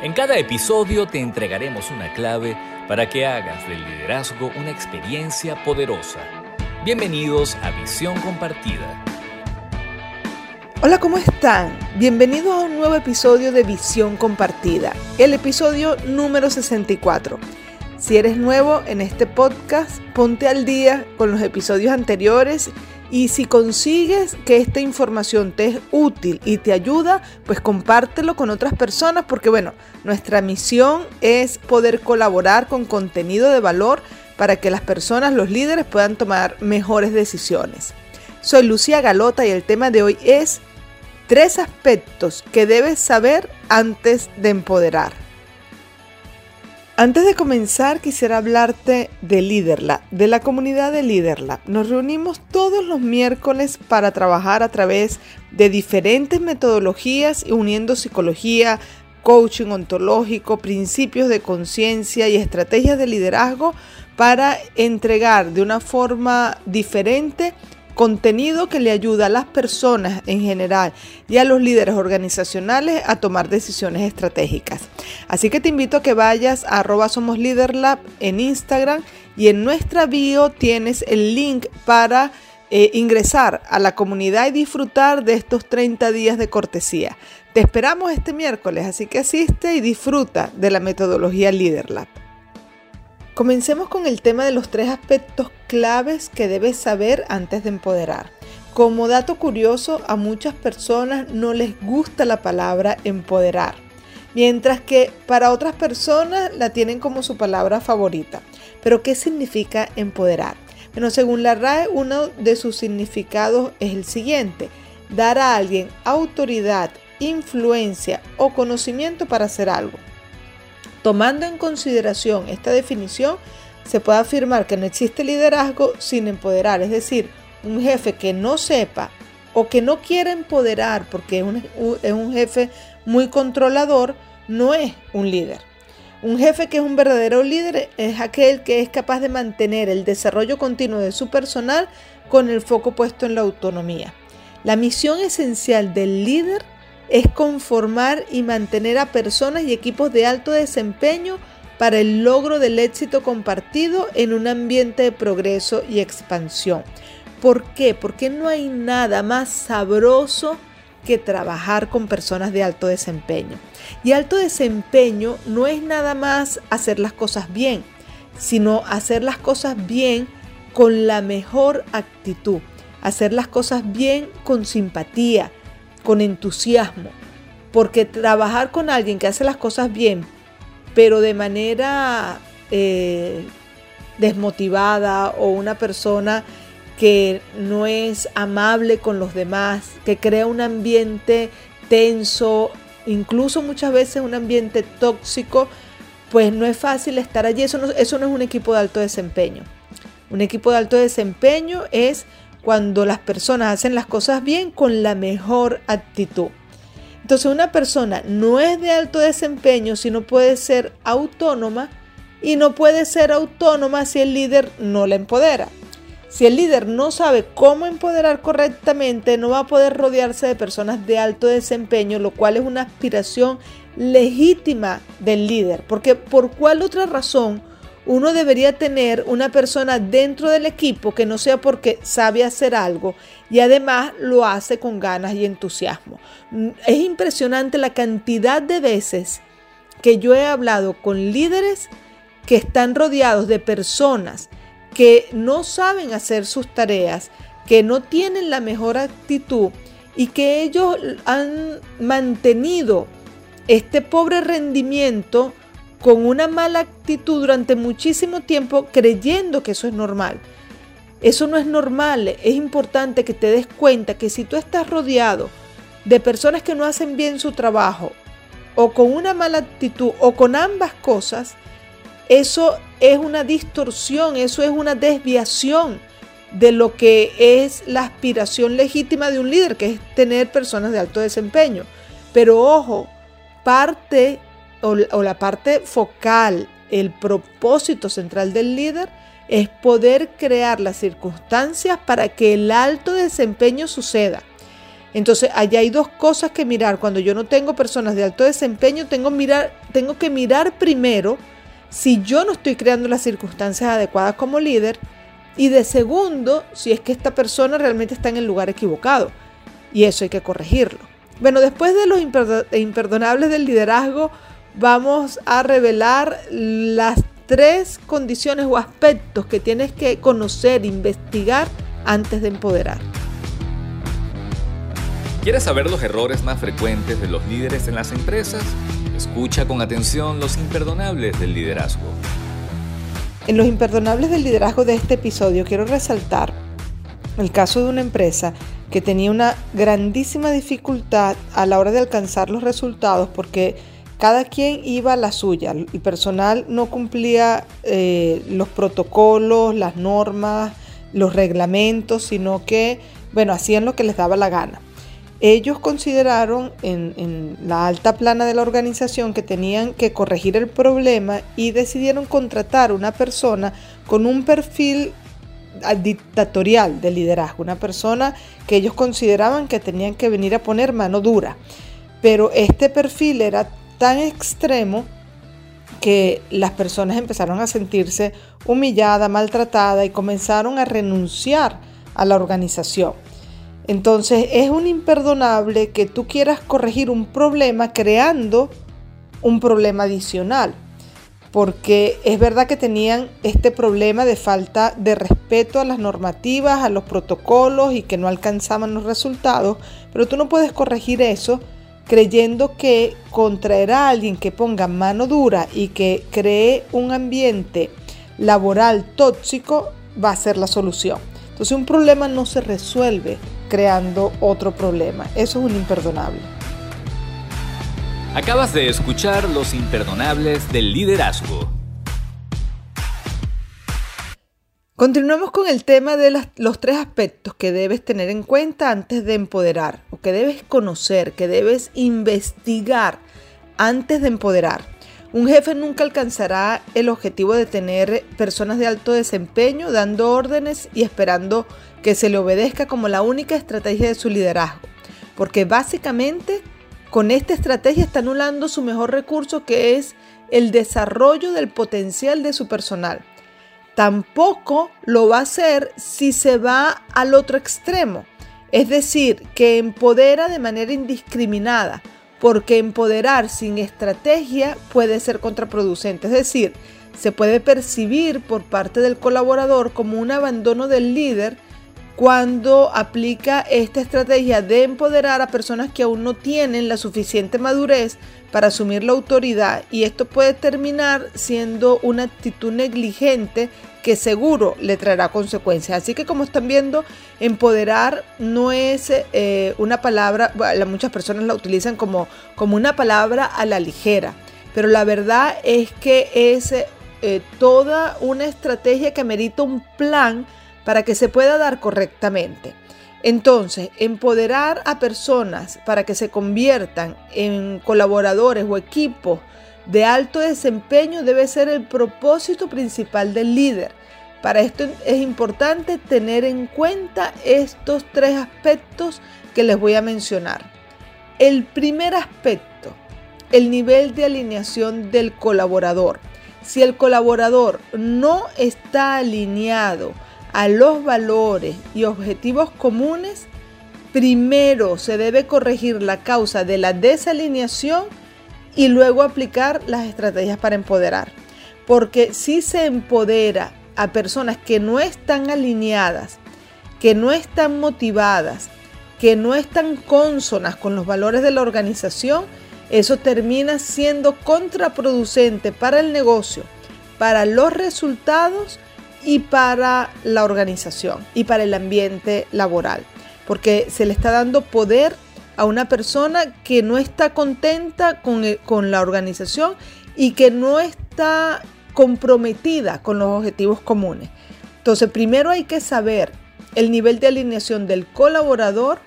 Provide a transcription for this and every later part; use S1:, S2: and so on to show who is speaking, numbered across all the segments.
S1: En cada episodio te entregaremos una clave para que hagas del liderazgo una experiencia poderosa. Bienvenidos a Visión Compartida.
S2: Hola, ¿cómo están? Bienvenidos a un nuevo episodio de Visión Compartida, el episodio número 64. Si eres nuevo en este podcast, ponte al día con los episodios anteriores y si consigues que esta información te es útil y te ayuda, pues compártelo con otras personas porque bueno, nuestra misión es poder colaborar con contenido de valor para que las personas, los líderes puedan tomar mejores decisiones. Soy Lucía Galota y el tema de hoy es tres aspectos que debes saber antes de empoderar. Antes de comenzar quisiera hablarte de LeaderLab, de la comunidad de LeaderLab. Nos reunimos todos los miércoles para trabajar a través de diferentes metodologías uniendo psicología, coaching ontológico, principios de conciencia y estrategias de liderazgo para entregar de una forma diferente contenido que le ayuda a las personas en general y a los líderes organizacionales a tomar decisiones estratégicas. Así que te invito a que vayas a arroba somos Lab en Instagram y en nuestra bio tienes el link para eh, ingresar a la comunidad y disfrutar de estos 30 días de cortesía. Te esperamos este miércoles, así que asiste y disfruta de la metodología LeaderLab. Comencemos con el tema de los tres aspectos claves que debes saber antes de empoderar. Como dato curioso, a muchas personas no les gusta la palabra empoderar, mientras que para otras personas la tienen como su palabra favorita. Pero ¿qué significa empoderar? Bueno, según la RAE, uno de sus significados es el siguiente, dar a alguien autoridad, influencia o conocimiento para hacer algo. Tomando en consideración esta definición, se puede afirmar que no existe liderazgo sin empoderar, es decir, un jefe que no sepa o que no quiera empoderar porque es un, jefe muy controlador, no es un líder. Un jefe que es un verdadero líder es aquel que es capaz de mantener el desarrollo continuo de su personal con el foco puesto en la autonomía. La misión esencial del líder es conformar y mantener a personas y equipos de alto desempeño para el logro del éxito compartido en un ambiente de progreso y expansión. ¿Por qué? Porque no hay nada más sabroso que trabajar con personas de alto desempeño. Y alto desempeño no es nada más hacer las cosas bien, sino hacer las cosas bien con la mejor actitud, hacer las cosas bien con simpatía, con entusiasmo, porque trabajar con alguien que hace las cosas bien, pero de manera eh, desmotivada o una persona que no es amable con los demás, que crea un ambiente tenso, incluso muchas veces un ambiente tóxico, pues no es fácil estar allí. Eso no, eso no es un equipo de alto desempeño. Un equipo de alto desempeño es cuando las personas hacen las cosas bien con la mejor actitud. Entonces una persona no es de alto desempeño si no puede ser autónoma y no puede ser autónoma si el líder no la empodera. Si el líder no sabe cómo empoderar correctamente, no va a poder rodearse de personas de alto desempeño, lo cual es una aspiración legítima del líder. Porque por cuál otra razón uno debería tener una persona dentro del equipo que no sea porque sabe hacer algo y además lo hace con ganas y entusiasmo. Es impresionante la cantidad de veces que yo he hablado con líderes que están rodeados de personas que no saben hacer sus tareas, que no tienen la mejor actitud y que ellos han mantenido este pobre rendimiento con una mala actitud durante muchísimo tiempo creyendo que eso es normal. Eso no es normal. Es importante que te des cuenta que si tú estás rodeado de personas que no hacen bien su trabajo o con una mala actitud o con ambas cosas, eso es una distorsión, eso es una desviación de lo que es la aspiración legítima de un líder, que es tener personas de alto desempeño. Pero ojo, parte o, la parte focal, el propósito central del líder es poder crear las circunstancias para que el alto desempeño suceda. Entonces, allá hay dos cosas que mirar. Cuando yo no tengo personas de alto desempeño, tengo, mirar, tengo que mirar primero si yo no estoy creando las circunstancias adecuadas como líder y de segundo, si es que esta persona realmente está en el lugar equivocado. Y eso hay que corregirlo. Bueno, después de los imperdonables del liderazgo, vamos a revelar las tres condiciones o aspectos que tienes que conocer, investigar antes de empoderar.
S1: ¿Quieres saber los errores más frecuentes de los líderes en las empresas? Escucha con atención los imperdonables del liderazgo.
S2: En los imperdonables del liderazgo de este episodio quiero resaltar el caso de una empresa que tenía una grandísima dificultad a la hora de alcanzar los resultados porque cada quien iba a la suya. El personal no cumplía eh, los protocolos, las normas, los reglamentos, sino que, bueno, hacían lo que les daba la gana. Ellos consideraron en, en, la alta plana de la organización que tenían que corregir el problema y decidieron contratar una persona con un perfil dictatorial de liderazgo, una persona que ellos consideraban que tenían que venir a poner mano dura. Pero este perfil era tan extremo que las personas empezaron a sentirse humilladas, maltratadas y comenzaron a renunciar a la organización. Entonces es un imperdonable que tú quieras corregir un problema creando un problema adicional, porque es verdad que tenían este problema de falta de respeto a las normativas, a los protocolos y que no alcanzaban los resultados, pero tú no puedes corregir eso creyendo que contraer a alguien que ponga mano dura y que cree un ambiente laboral tóxico va a ser la solución. Entonces un problema no se resuelve creando otro problema. Eso es un imperdonable.
S1: Acabas de escuchar Los Imperdonables del Liderazgo.
S2: Continuamos con el tema de los tres aspectos que debes tener en cuenta antes de empoderar, o que debes conocer, que debes investigar antes de empoderar. Un jefe nunca alcanzará el objetivo de tener personas de alto desempeño dando órdenes y esperando que se le obedezca como la única estrategia de su liderazgo, porque básicamente con esta estrategia está anulando su mejor recurso que es el desarrollo del potencial de su personal tampoco lo va a hacer si se va al otro extremo. Es decir, que empodera de manera indiscriminada, porque empoderar sin estrategia puede ser contraproducente. Es decir, se puede percibir por parte del colaborador como un abandono del líder cuando aplica esta estrategia de empoderar a personas que aún no tienen la suficiente madurez para asumir la autoridad y esto puede terminar siendo una actitud negligente que seguro le traerá consecuencias. Así que como están viendo, empoderar no es eh, una palabra, muchas personas la utilizan como, como una palabra a la ligera, pero la verdad es que es eh, toda una estrategia que merita un plan para que se pueda dar correctamente. Entonces, empoderar a personas para que se conviertan en colaboradores o equipos de alto desempeño debe ser el propósito principal del líder. Para esto es importante tener en cuenta estos tres aspectos que les voy a mencionar. El primer aspecto, el nivel de alineación del colaborador. Si el colaborador no está alineado a los valores y objetivos comunes, primero se debe corregir la causa de la desalineación y luego aplicar las estrategias para empoderar. Porque si se empodera a personas que no están alineadas, que no están motivadas, que no están consonas con los valores de la organización, eso termina siendo contraproducente para el negocio, para los resultados y para la organización y para el ambiente laboral, porque se le está dando poder a una persona que no está contenta con, con la organización y que no está comprometida con los objetivos comunes. Entonces, primero hay que saber el nivel de alineación del colaborador,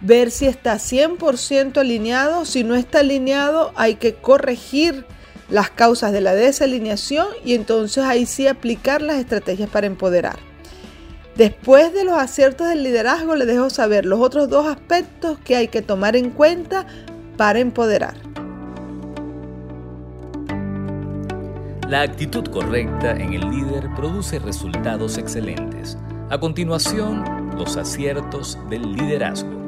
S2: ver si está 100% alineado, si no está alineado hay que corregir las causas de la desalineación y entonces ahí sí aplicar las estrategias para empoderar. Después de los aciertos del liderazgo, les dejo saber los otros dos aspectos que hay que tomar en cuenta para empoderar.
S1: La actitud correcta en el líder produce resultados excelentes. A continuación, los aciertos del liderazgo.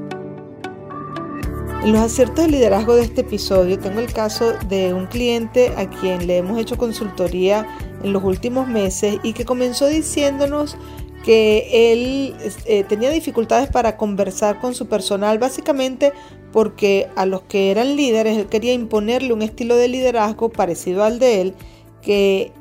S2: En los aciertos del liderazgo de este episodio tengo el caso de un cliente a quien le hemos hecho consultoría en los últimos meses y que comenzó diciéndonos que él eh, tenía dificultades para conversar con su personal, básicamente porque a los que eran líderes él quería imponerle un estilo de liderazgo parecido al de él, que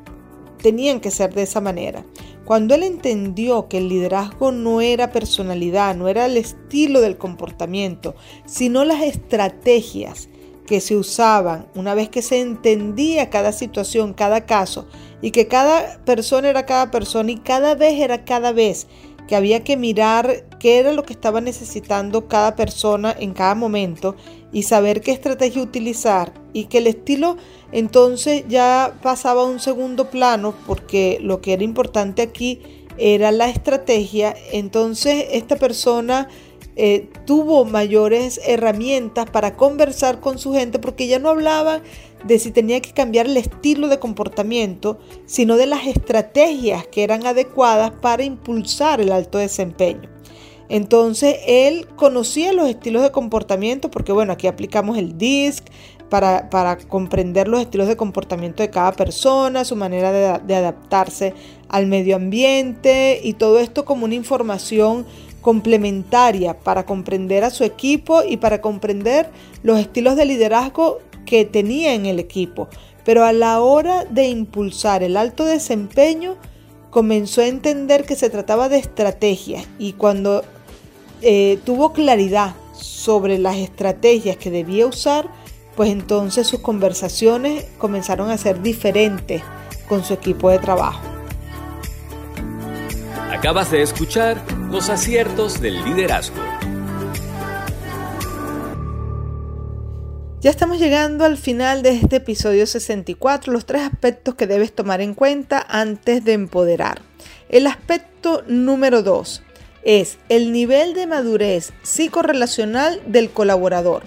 S2: tenían que ser de esa manera. Cuando él entendió que el liderazgo no era personalidad, no era el estilo del comportamiento, sino las estrategias que se usaban una vez que se entendía cada situación, cada caso, y que cada persona era cada persona y cada vez era cada vez que había que mirar qué era lo que estaba necesitando cada persona en cada momento y saber qué estrategia utilizar y que el estilo entonces ya pasaba a un segundo plano porque lo que era importante aquí era la estrategia. Entonces esta persona eh, tuvo mayores herramientas para conversar con su gente porque ya no hablaba de si tenía que cambiar el estilo de comportamiento, sino de las estrategias que eran adecuadas para impulsar el alto desempeño. Entonces él conocía los estilos de comportamiento porque bueno, aquí aplicamos el DISC para, para comprender los estilos de comportamiento de cada persona, su manera de, adaptarse al medio ambiente y todo esto como una información complementaria para comprender a su equipo y para comprender los estilos de liderazgo que tenía en el equipo. Pero a la hora de impulsar el alto desempeño, comenzó a entender que se trataba de estrategias y cuando eh, tuvo claridad sobre las estrategias que debía usar, pues entonces sus conversaciones comenzaron a ser diferentes con su equipo de trabajo.
S1: Acabas de escuchar los aciertos del liderazgo.
S2: Ya estamos llegando al final de este episodio 64, los tres aspectos que debes tomar en cuenta antes de empoderar. El aspecto número 2 es el nivel de madurez psicorrelacional del colaborador.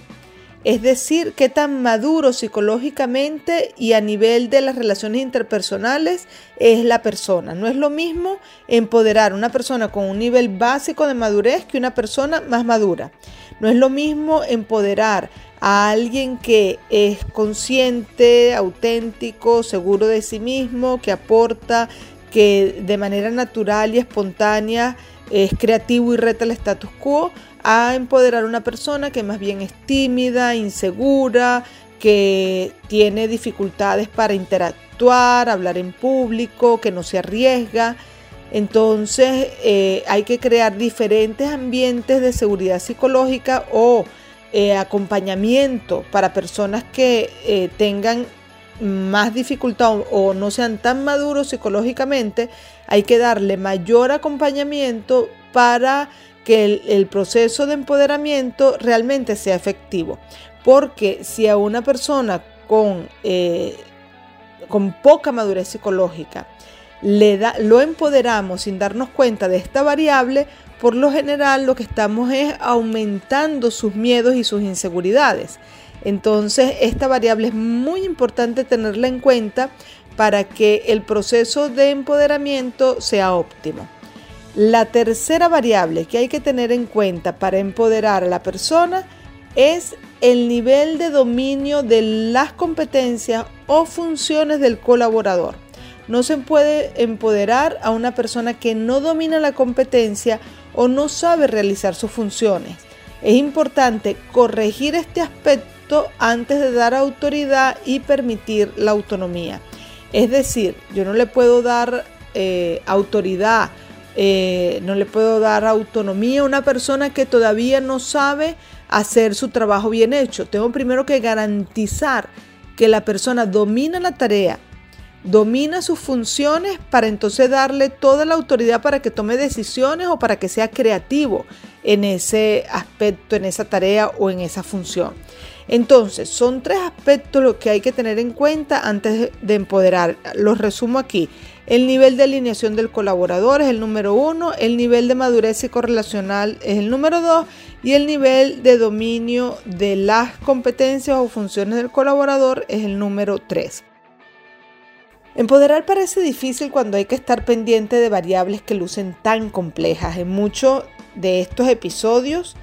S2: Es decir, qué tan maduro psicológicamente y a nivel de las relaciones interpersonales es la persona. No es lo mismo empoderar a una persona con un nivel básico de madurez que una persona más madura. No es lo mismo empoderar a alguien que es consciente, auténtico, seguro de sí mismo, que aporta, que de manera natural y espontánea es creativo y reta el status quo, a empoderar a una persona que más bien es tímida, insegura, que tiene dificultades para interactuar, hablar en público, que no se arriesga. Entonces eh, hay que crear diferentes ambientes de seguridad psicológica o eh, acompañamiento para personas que eh, tengan más dificultad o, no sean tan maduros psicológicamente, hay que darle mayor acompañamiento para que el, proceso de empoderamiento realmente sea efectivo. Porque si a una persona con, con poca madurez psicológica le da, lo empoderamos sin darnos cuenta de esta variable, por lo general lo que estamos es aumentando sus miedos y sus inseguridades. Entonces esta variable es muy importante tenerla en cuenta para que el proceso de empoderamiento sea óptimo. La tercera variable que hay que tener en cuenta para empoderar a la persona es el nivel de dominio de las competencias o funciones del colaborador. No se puede empoderar a una persona que no domina la competencia o no sabe realizar sus funciones. Es importante corregir este aspecto antes de dar autoridad y permitir la autonomía. Es decir, yo no le puedo dar eh, autoridad, eh, no le puedo dar autonomía a una persona que todavía no sabe hacer su trabajo bien hecho. Tengo primero que garantizar que la persona domina la tarea, domina sus funciones para entonces darle toda la autoridad para que tome decisiones o para que sea creativo en ese aspecto, en esa tarea o en esa función. Entonces, son tres aspectos los que hay que tener en cuenta antes de empoderar. Los resumo aquí. El nivel de alineación del colaborador es el número uno, el nivel de madurez psicorrelacional es el número dos y el nivel de dominio de las competencias o funciones del colaborador es el número tres. Empoderar parece difícil cuando hay que estar pendiente de variables que lucen tan complejas. En muchos de estos episodios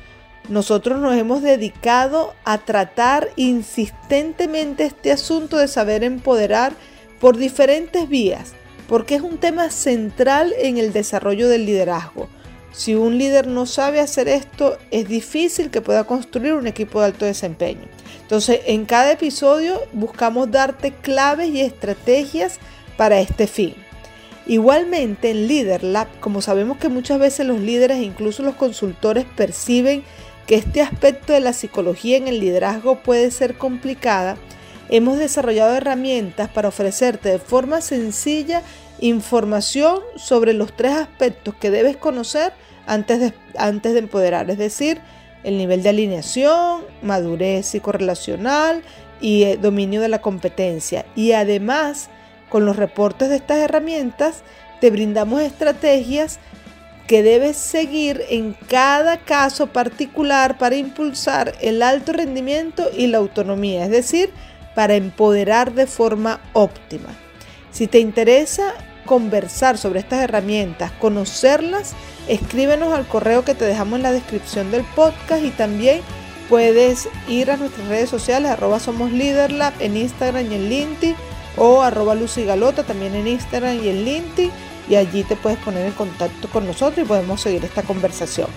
S2: nosotros nos hemos dedicado a tratar insistentemente este asunto de saber empoderar por diferentes vías porque es un tema central en el desarrollo del liderazgo. Si un líder no sabe hacer esto, es difícil que pueda construir un equipo de alto desempeño. Entonces, en cada episodio buscamos darte claves y estrategias para este fin. Igualmente en LeaderLab, como sabemos que muchas veces los líderes e incluso los consultores perciben que este aspecto de la psicología en el liderazgo puede ser complicada, hemos desarrollado herramientas para ofrecerte de forma sencilla información sobre los tres aspectos que debes conocer antes de, antes de empoderar, es decir, el nivel de alineación, madurez psicorrelacional y eh, dominio de la competencia. Y además, con los reportes de estas herramientas, te brindamos estrategias que debes seguir en cada caso particular para impulsar el alto rendimiento y la autonomía, es decir, para empoderar de forma óptima. Si te interesa conversar sobre estas herramientas, conocerlas, escríbenos al correo que te dejamos en la descripción del podcast y también puedes ir a nuestras redes sociales, arroba somos en Instagram y en LinkedIn o arroba Lucy Galota también en Instagram y en LinkedIn y allí te puedes poner en contacto con nosotros y podemos seguir esta conversación.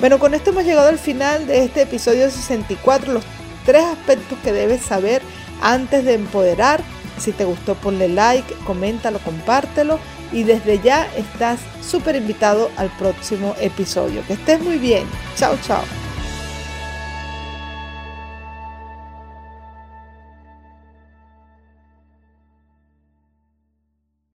S2: Bueno, con esto hemos llegado al final de este episodio 64, los tres aspectos que debes saber antes de empoderar si te gustó, ponle like, coméntalo, compártelo y desde ya estás súper invitado al próximo episodio. Que estés muy bien. Chao, chao.